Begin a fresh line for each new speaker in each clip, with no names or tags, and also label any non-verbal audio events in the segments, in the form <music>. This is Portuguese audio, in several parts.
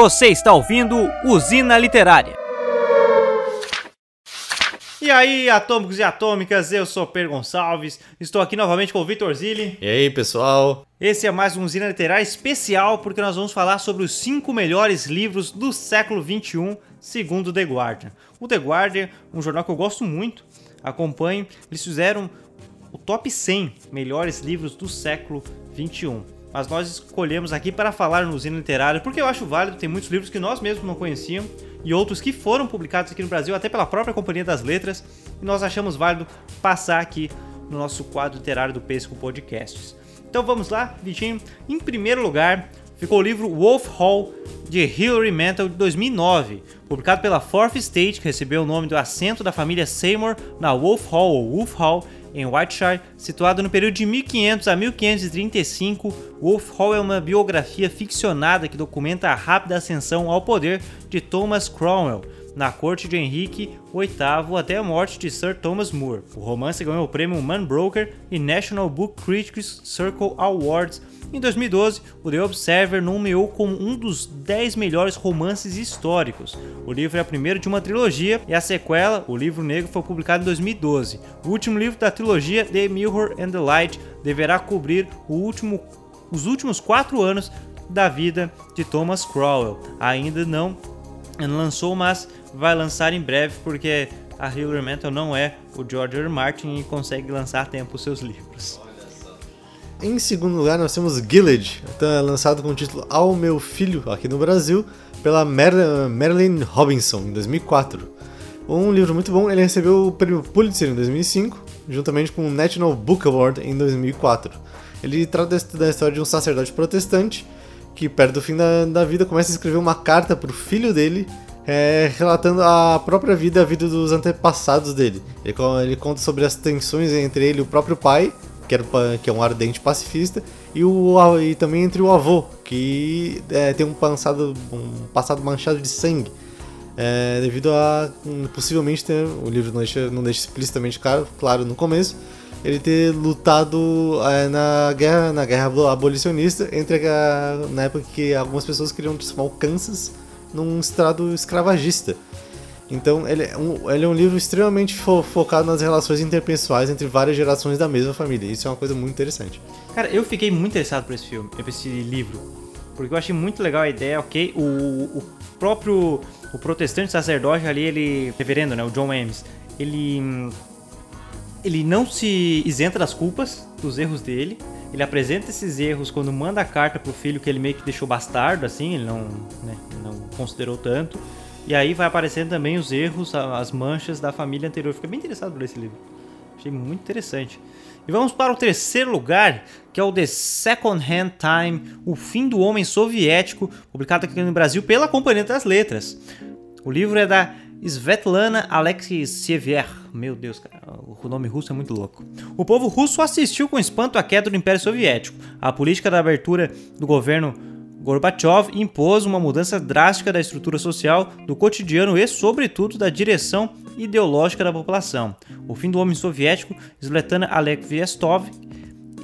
Você está ouvindo Usina Literária. E aí, atômicos e atômicas, eu sou Per Gonçalves, estou aqui novamente com o Vitor Zilli.
E aí, pessoal?
Esse é mais um Usina Literária especial porque nós vamos falar sobre os cinco melhores livros do século XXI, segundo The Guardian. O The Guardian, um jornal que eu gosto muito, acompanho, eles fizeram o top 100 melhores livros do século XXI mas nós escolhemos aqui para falar no Usina Literária porque eu acho válido, tem muitos livros que nós mesmos não conhecíamos e outros que foram publicados aqui no Brasil até pela própria Companhia das Letras e nós achamos válido passar aqui no nosso quadro literário do Pesco Podcasts. Então vamos lá, Vitinho. Em primeiro lugar, ficou o livro Wolf Hall de Hilary Mantel de 2009, publicado pela Fourth Estate, que recebeu o nome do assento da família Seymour na Wolf Hall ou Wolf Hall em Whiteshire, situado no período de 1500 a 1535. Wolf Hall é uma biografia ficcionada que documenta a rápida ascensão ao poder de Thomas Cromwell na corte de Henrique VIII até a morte de Sir Thomas More. O romance ganhou o prêmio Man Broker e National Book Critics Circle Awards em 2012, o The Observer nomeou como um dos 10 melhores romances históricos. O livro é o primeiro de uma trilogia e a sequela, O Livro Negro, foi publicado em 2012. O último livro da trilogia, The Mirror and the Light, deverá cobrir último, os últimos quatro anos da vida de Thomas Crowell. Ainda não lançou, mas vai lançar em breve porque a Hilary Mantel não é o George R. Martin e consegue lançar a tempo os seus livros.
Em segundo lugar, nós temos Gilead, tá lançado com o título Ao Meu Filho, aqui no Brasil, pela Mer Marilyn Robinson, em 2004. Um livro muito bom, ele recebeu o prêmio Pulitzer em 2005, juntamente com o National Book Award em 2004. Ele trata da história de um sacerdote protestante que, perto do fim da, da vida, começa a escrever uma carta para o filho dele, é, relatando a própria vida, a vida dos antepassados dele. Ele, ele conta sobre as tensões entre ele e o próprio pai, que, era, que é um ardente pacifista, e, o, e também entre o avô, que é, tem um passado, um passado manchado de sangue. É, devido a possivelmente ter, o livro não deixa, não deixa explicitamente claro, claro no começo, ele ter lutado é, na guerra na guerra abolicionista entre a, na época que algumas pessoas queriam transformar o Kansas num estado escravagista. Então, ele é um, ele é um livro extremamente fo focado nas relações interpessoais entre várias gerações da mesma família. Isso é uma coisa muito interessante.
Cara, eu fiquei muito interessado por esse filme, por esse livro. Porque eu achei muito legal a ideia, ok? O, o próprio o protestante sacerdote ali, ele. Reverendo, né? O John Ames. Ele. Ele não se isenta das culpas, dos erros dele. Ele apresenta esses erros quando manda a carta pro filho que ele meio que deixou bastardo, assim, ele não, né, não considerou tanto. E aí vai aparecendo também os erros, as manchas da família anterior. Fiquei bem interessado por esse livro. Achei muito interessante. E vamos para o terceiro lugar, que é o The Second Hand Time, O Fim do Homem Soviético, publicado aqui no Brasil pela Companhia das Letras. O livro é da Svetlana Alexievier. Meu Deus, cara, o nome russo é muito louco. O povo russo assistiu com espanto à queda do Império Soviético. A política da abertura do governo Gorbachev impôs uma mudança drástica da estrutura social, do cotidiano e, sobretudo, da direção ideológica da população. O fim do homem soviético, Svetlana Alexievstov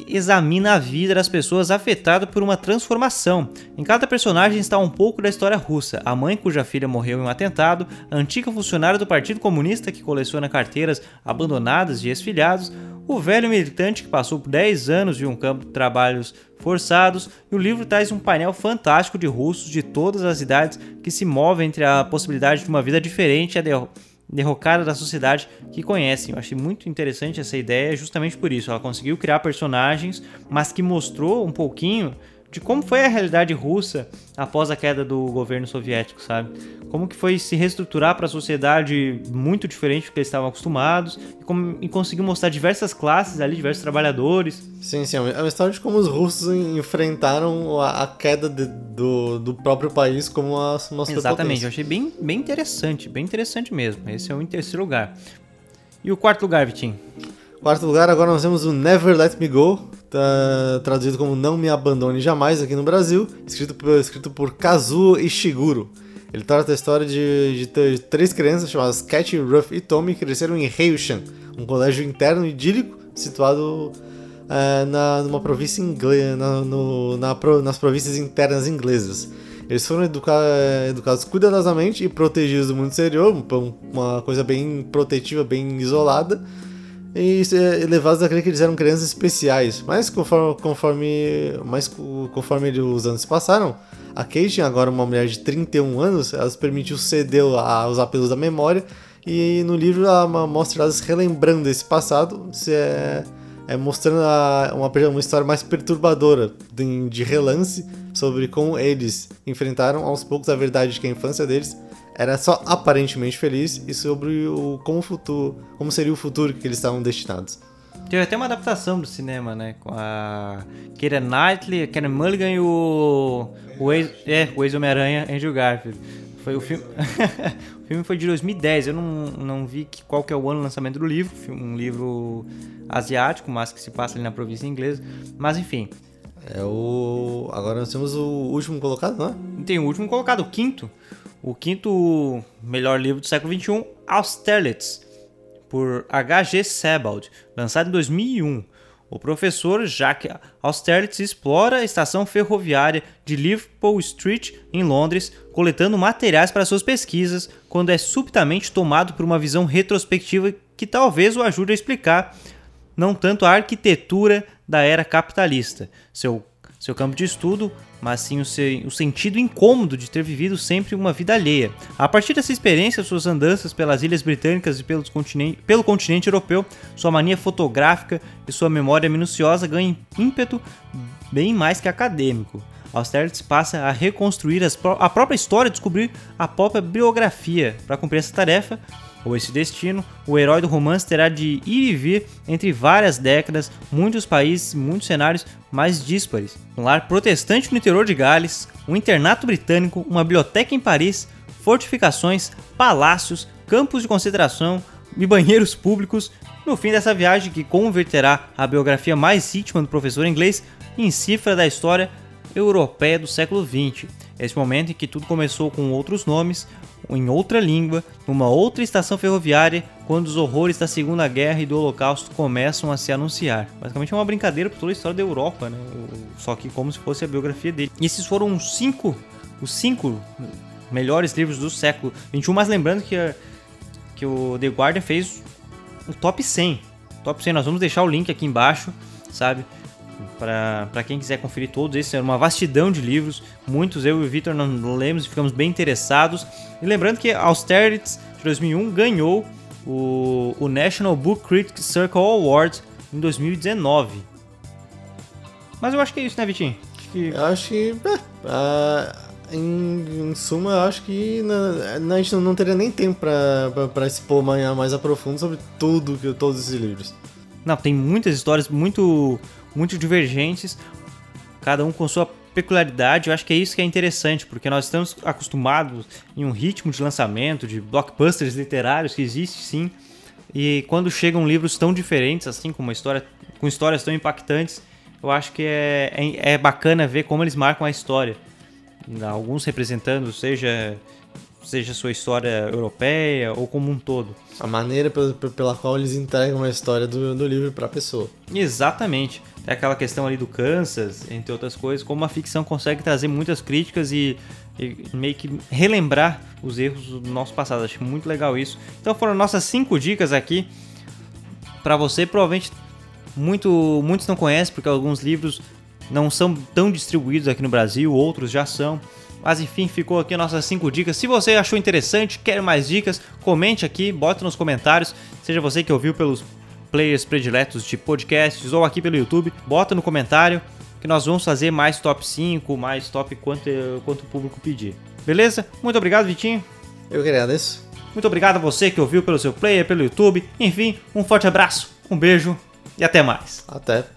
examina a vida das pessoas afetadas por uma transformação. Em cada personagem está um pouco da história russa: a mãe cuja filha morreu em um atentado, a antiga funcionária do Partido Comunista que coleciona carteiras abandonadas de ex-filiados, o velho militante que passou por 10 anos em um campo de trabalhos forçados, e o livro traz um painel fantástico de russos de todas as idades que se movem entre a possibilidade de uma vida diferente e a derrocada da sociedade que conhecem. Eu achei muito interessante essa ideia justamente por isso. Ela conseguiu criar personagens, mas que mostrou um pouquinho de como foi a realidade russa após a queda do governo soviético, sabe? Como que foi se reestruturar para a sociedade muito diferente do que eles estavam acostumados e, como, e conseguiu mostrar diversas classes ali, diversos trabalhadores.
Sim, sim, é uma história de como os russos enfrentaram a, a queda de, do, do próprio país como a nossa
Exatamente, eu achei bem, bem interessante, bem interessante mesmo. Esse é o terceiro lugar. E o quarto lugar, Vitinho?
Quarto lugar, agora nós temos o Never Let Me Go, tá traduzido como Não Me Abandone Jamais aqui no Brasil, escrito por, escrito por Kazuo Ishiguro. Ele trata a história de, de, de três crianças chamadas Cat, Ruff e Tommy que cresceram em Heiyushan, um colégio interno idílico situado uh, na, numa província inglesa, na, no, na, nas províncias internas inglesas. Eles foram educa educados cuidadosamente e protegidos do mundo exterior, uma coisa bem protetiva, bem isolada, e é, levados a crer que eles eram crianças especiais. Mas conforme, conforme, mas conforme os anos passaram, a Kate, agora uma mulher de 31 anos, ela se permitiu ceder aos apelos da memória e no livro ela mostra elas relembrando esse passado, se é, é mostrando a, uma, uma história mais perturbadora de, de relance sobre como eles enfrentaram aos poucos a verdade de que a infância deles era só aparentemente feliz e sobre o como futuro, como seria o futuro que eles estavam destinados.
Teve até uma adaptação do cinema, né? Com a Keira Knightley, Karen Mulligan e o, o ex, é, ex-Homem-Aranha, Andrew Garfield. Foi o filme. <laughs> o filme foi de 2010. Eu não, não vi que, qual que é o ano do lançamento do livro. Um livro asiático, mas que se passa ali na província inglesa. Mas enfim.
É o. Agora nós temos o último colocado, não é?
Tem o último colocado, o quinto. O quinto melhor livro do século XXI, Austerlitz, por H.G. Sebald, lançado em 2001. O professor Jacques Austerlitz explora a estação ferroviária de Liverpool Street, em Londres, coletando materiais para suas pesquisas, quando é subitamente tomado por uma visão retrospectiva que talvez o ajude a explicar não tanto a arquitetura da era capitalista, seu, seu campo de estudo, mas sim o, o sentido incômodo de ter vivido sempre uma vida alheia. A partir dessa experiência, suas andanças pelas ilhas britânicas e pelo continente europeu, sua mania fotográfica e sua memória minuciosa ganham ímpeto bem mais que acadêmico. Austerlitz passa a reconstruir a própria história e descobrir a própria biografia. Para cumprir essa tarefa, ou esse destino, o herói do romance terá de ir e vir entre várias décadas, muitos países e muitos cenários mais díspares. Um lar protestante no interior de Gales, um internato britânico, uma biblioteca em Paris, fortificações, palácios, campos de concentração e banheiros públicos. No fim dessa viagem, que converterá a biografia mais íntima do professor inglês em cifra da história europeia do século XX. Esse momento em que tudo começou com outros nomes, em outra língua, numa outra estação ferroviária, quando os horrores da Segunda Guerra e do Holocausto começam a se anunciar. Basicamente é uma brincadeira por toda a história da Europa, né? Só que como se fosse a biografia dele. E esses foram os cinco, os cinco melhores livros do século XXI, mas lembrando que, que o The Guardian fez o top 100. Top 100, nós vamos deixar o link aqui embaixo, sabe? Para quem quiser conferir todos. Esse é uma vastidão de livros, muitos eu e o Victor não lemos e ficamos bem interessados. E lembrando que Austerlitz de 2001 ganhou o, o National Book Critics Circle Award em 2019. Mas eu acho que é isso, né, Vitinho?
Acho que... Eu acho que. Uh, em, em, suma, eu acho que na, a gente não teria nem tempo para expor mais, mais a profundo sobre tudo, que todos esses livros.
Não, tem muitas histórias muito muito divergentes, cada um com sua peculiaridade. Eu acho que é isso que é interessante, porque nós estamos acostumados em um ritmo de lançamento, de blockbusters literários que existe sim. E quando chegam livros tão diferentes, assim, com uma história, com histórias tão impactantes, eu acho que é, é, é bacana ver como eles marcam a história. Alguns representando, seja seja sua história europeia ou como um todo.
A maneira pela, pela qual eles entregam a história do, do livro para a pessoa.
Exatamente. É aquela questão ali do Kansas, entre outras coisas, como a ficção consegue trazer muitas críticas e, e meio que relembrar os erros do nosso passado. Acho muito legal isso. Então foram nossas cinco dicas aqui para você. Provavelmente muito, muitos não conhecem porque alguns livros não são tão distribuídos aqui no Brasil, outros já são. Mas enfim, ficou aqui nossas 5 dicas. Se você achou interessante, quer mais dicas, comente aqui, bota nos comentários. Seja você que ouviu pelos players prediletos de podcasts ou aqui pelo YouTube, bota no comentário que nós vamos fazer mais top 5, mais top quanto, quanto o público pedir. Beleza? Muito obrigado, Vitinho.
Eu que agradeço.
Muito obrigado a você que ouviu pelo seu player, pelo YouTube. Enfim, um forte abraço, um beijo e até mais.
Até.